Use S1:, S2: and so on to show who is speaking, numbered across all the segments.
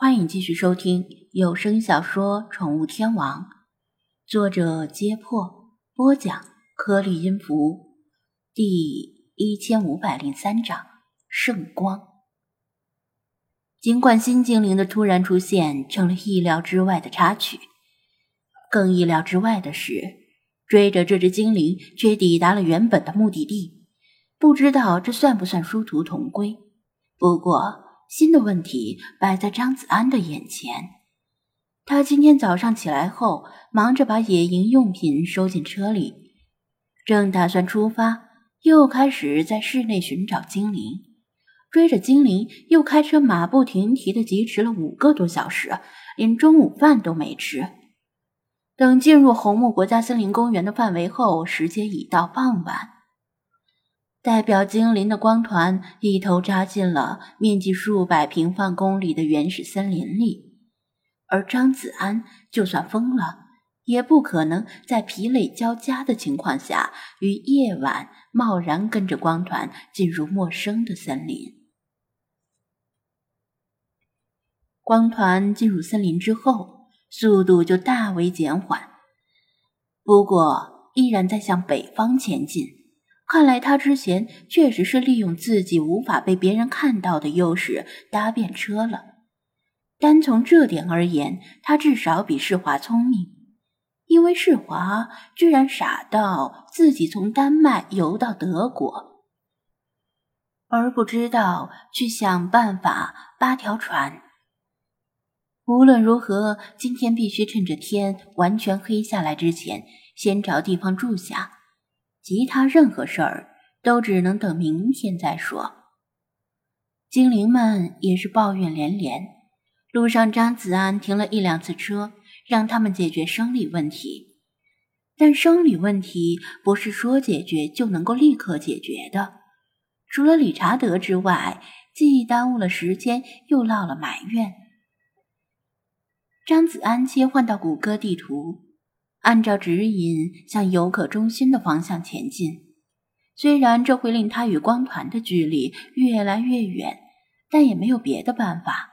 S1: 欢迎继续收听有声小说《宠物天王》，作者：揭破，播讲：颗粒音符，第一千五百零三章圣光。尽管新精灵的突然出现成了意料之外的插曲，更意料之外的是，追着这只精灵却抵达了原本的目的地。不知道这算不算殊途同归？不过。新的问题摆在张子安的眼前。他今天早上起来后，忙着把野营用品收进车里，正打算出发，又开始在室内寻找精灵。追着精灵，又开车马不停蹄的疾驰了五个多小时，连中午饭都没吃。等进入红木国家森林公园的范围后，时间已到傍晚。代表精灵的光团一头扎进了面积数百平方公里的原始森林里，而张子安就算疯了，也不可能在疲累交加的情况下于夜晚贸然跟着光团进入陌生的森林。光团进入森林之后，速度就大为减缓，不过依然在向北方前进。看来他之前确实是利用自己无法被别人看到的优势搭便车了。单从这点而言，他至少比世华聪明，因为世华居然傻到自己从丹麦游到德国，而不知道去想办法扒条船。无论如何，今天必须趁着天完全黑下来之前，先找地方住下。其他任何事儿都只能等明天再说。精灵们也是抱怨连连。路上，张子安停了一两次车，让他们解决生理问题。但生理问题不是说解决就能够立刻解决的。除了理查德之外，既耽误了时间，又落了埋怨。张子安切换到谷歌地图。按照指引向游客中心的方向前进，虽然这会令他与光团的距离越来越远，但也没有别的办法。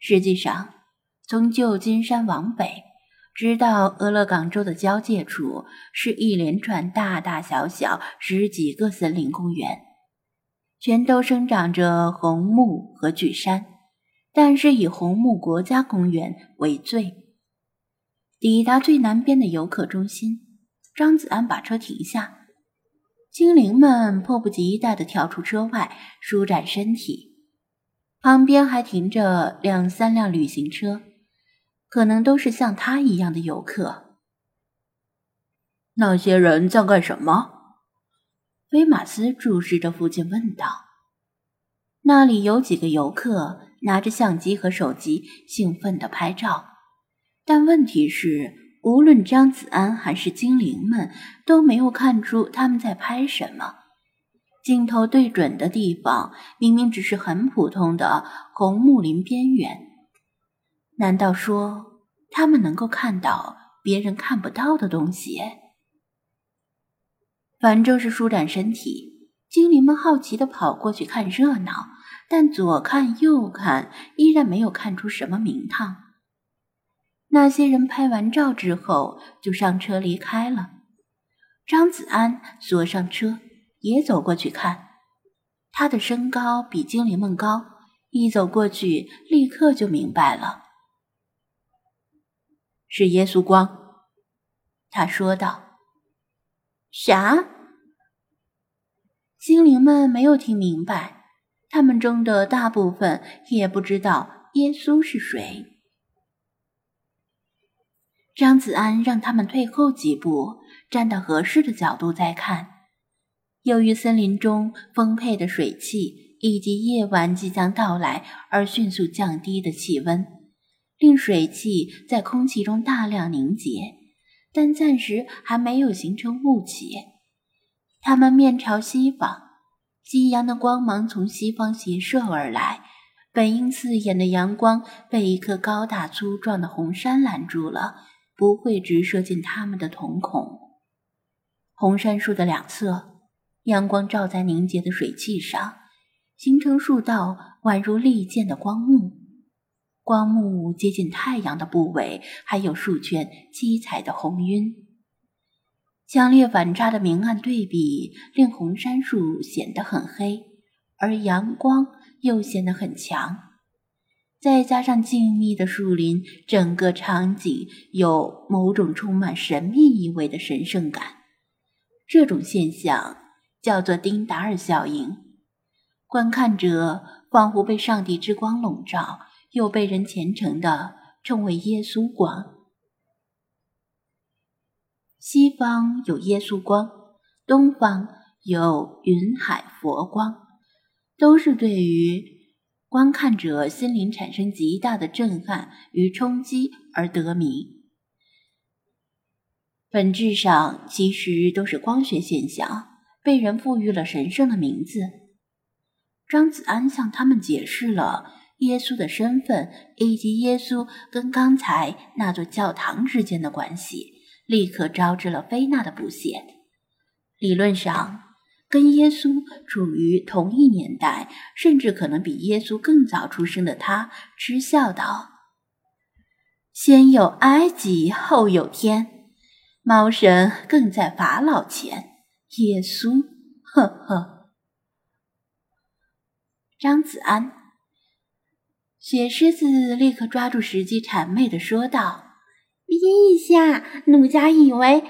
S1: 实际上，从旧金山往北，直到俄勒冈州的交界处，是一连串大大小小十几个森林公园，全都生长着红木和巨杉，但是以红木国家公园为最。抵达最南边的游客中心，张子安把车停下，精灵们迫不及待地跳出车外，舒展身体。旁边还停着两三辆旅行车，可能都是像他一样的游客。
S2: 那些人在干什么？
S1: 威马斯注视着附近问道。那里有几个游客拿着相机和手机，兴奋地拍照。但问题是，无论张子安还是精灵们都没有看出他们在拍什么。镜头对准的地方明明只是很普通的红木林边缘，难道说他们能够看到别人看不到的东西？反正是舒展身体，精灵们好奇的跑过去看热闹，但左看右看，依然没有看出什么名堂。那些人拍完照之后就上车离开了。张子安锁上车，也走过去看。他的身高比精灵们高，一走过去立刻就明白了，是耶稣光。他说道：“
S3: 啥？”
S1: 精灵们没有听明白，他们中的大部分也不知道耶稣是谁。张子安让他们退后几步，站到合适的角度再看。由于森林中丰沛的水汽以及夜晚即将到来而迅速降低的气温，令水汽在空气中大量凝结，但暂时还没有形成雾气。他们面朝西方，夕阳的光芒从西方斜射而来，本应刺眼的阳光被一棵高大粗壮的红杉拦住了。不会直射进他们的瞳孔。红杉树的两侧，阳光照在凝结的水汽上，形成数道宛如利剑的光幕。光幕接近太阳的部位还有数圈七彩的红晕，强烈反差的明暗对比令红杉树显得很黑，而阳光又显得很强。再加上静谧的树林，整个场景有某种充满神秘意味的神圣感。这种现象叫做丁达尔效应，观看者仿佛被上帝之光笼罩，又被人虔诚地称为耶稣光。西方有耶稣光，东方有云海佛光，都是对于。观看者心灵产生极大的震撼与冲击而得名，本质上其实都是光学现象，被人赋予了神圣的名字。张子安向他们解释了耶稣的身份以及耶稣跟刚才那座教堂之间的关系，立刻招致了菲娜的不屑。理论上。跟耶稣处于同一年代，甚至可能比耶稣更早出生的他，嗤笑道：“先有埃及，后有天，猫神更在法老前。耶稣，呵呵。”张子安，雪狮子立刻抓住时机，谄媚的说道：“陛下，奴家以为……”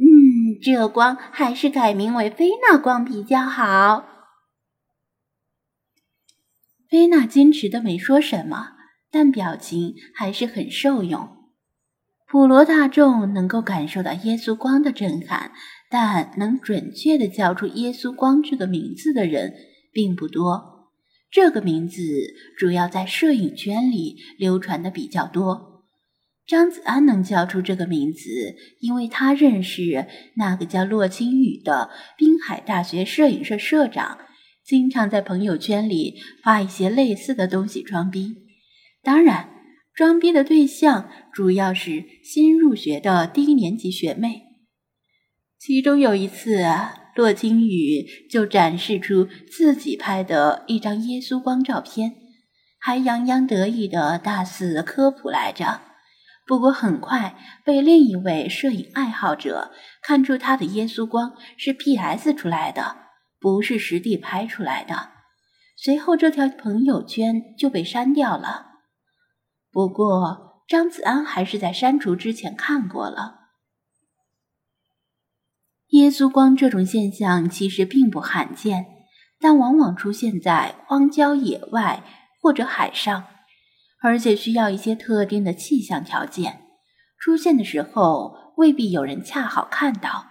S1: 嗯这光还是改名为菲娜光比较好。菲娜坚持的没说什么，但表情还是很受用。普罗大众能够感受到耶稣光的震撼，但能准确的叫出耶稣光这个名字的人并不多。这个名字主要在摄影圈里流传的比较多。张子安能叫出这个名字，因为他认识那个叫洛青雨的滨海大学摄影社社长，经常在朋友圈里发一些类似的东西装逼。当然，装逼的对象主要是新入学的低年级学妹。其中有一次，洛青雨就展示出自己拍的一张耶稣光照片，还洋洋得意的大肆科普来着。不过很快被另一位摄影爱好者看出，他的耶稣光是 P.S. 出来的，不是实地拍出来的。随后这条朋友圈就被删掉了。不过张子安还是在删除之前看过了。耶稣光这种现象其实并不罕见，但往往出现在荒郊野外或者海上。而且需要一些特定的气象条件，出现的时候未必有人恰好看到，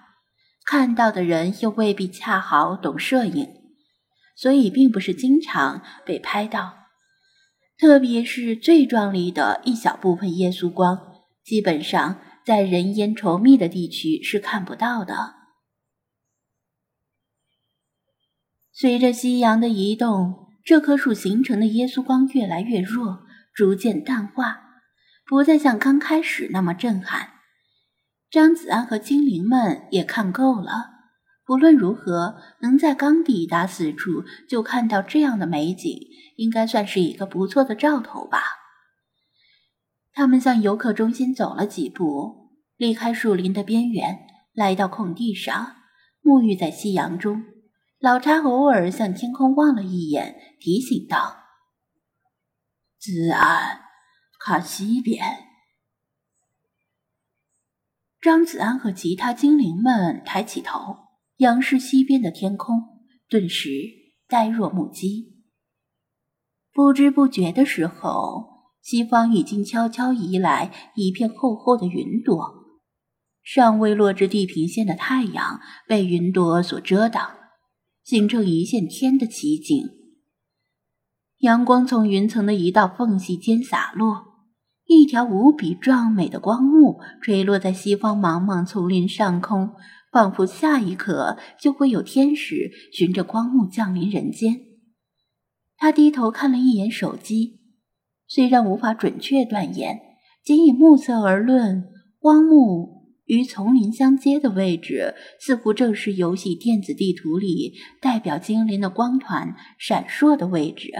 S1: 看到的人又未必恰好懂摄影，所以并不是经常被拍到。特别是最壮丽的一小部分耶稣光，基本上在人烟稠密的地区是看不到的。随着夕阳的移动，这棵树形成的耶稣光越来越弱。逐渐淡化，不再像刚开始那么震撼。张子安和精灵们也看够了。不论如何，能在刚抵达此处就看到这样的美景，应该算是一个不错的兆头吧。他们向游客中心走了几步，离开树林的边缘，来到空地上，沐浴在夕阳中。老查偶尔向天空望了一眼，提醒道。子安，看西边。张子安和其他精灵们抬起头，仰视西边的天空，顿时呆若木鸡。不知不觉的时候，西方已经悄悄移来一片厚厚的云朵，尚未落至地平线的太阳被云朵所遮挡，形成一线天的奇景。阳光从云层的一道缝隙间洒落，一条无比壮美的光幕垂落在西方茫茫丛林上空，仿佛下一刻就会有天使循着光幕降临人间。他低头看了一眼手机，虽然无法准确断言，仅以目测而论，光幕与丛林相接的位置，似乎正是游戏电子地图里代表精灵的光团闪烁的位置。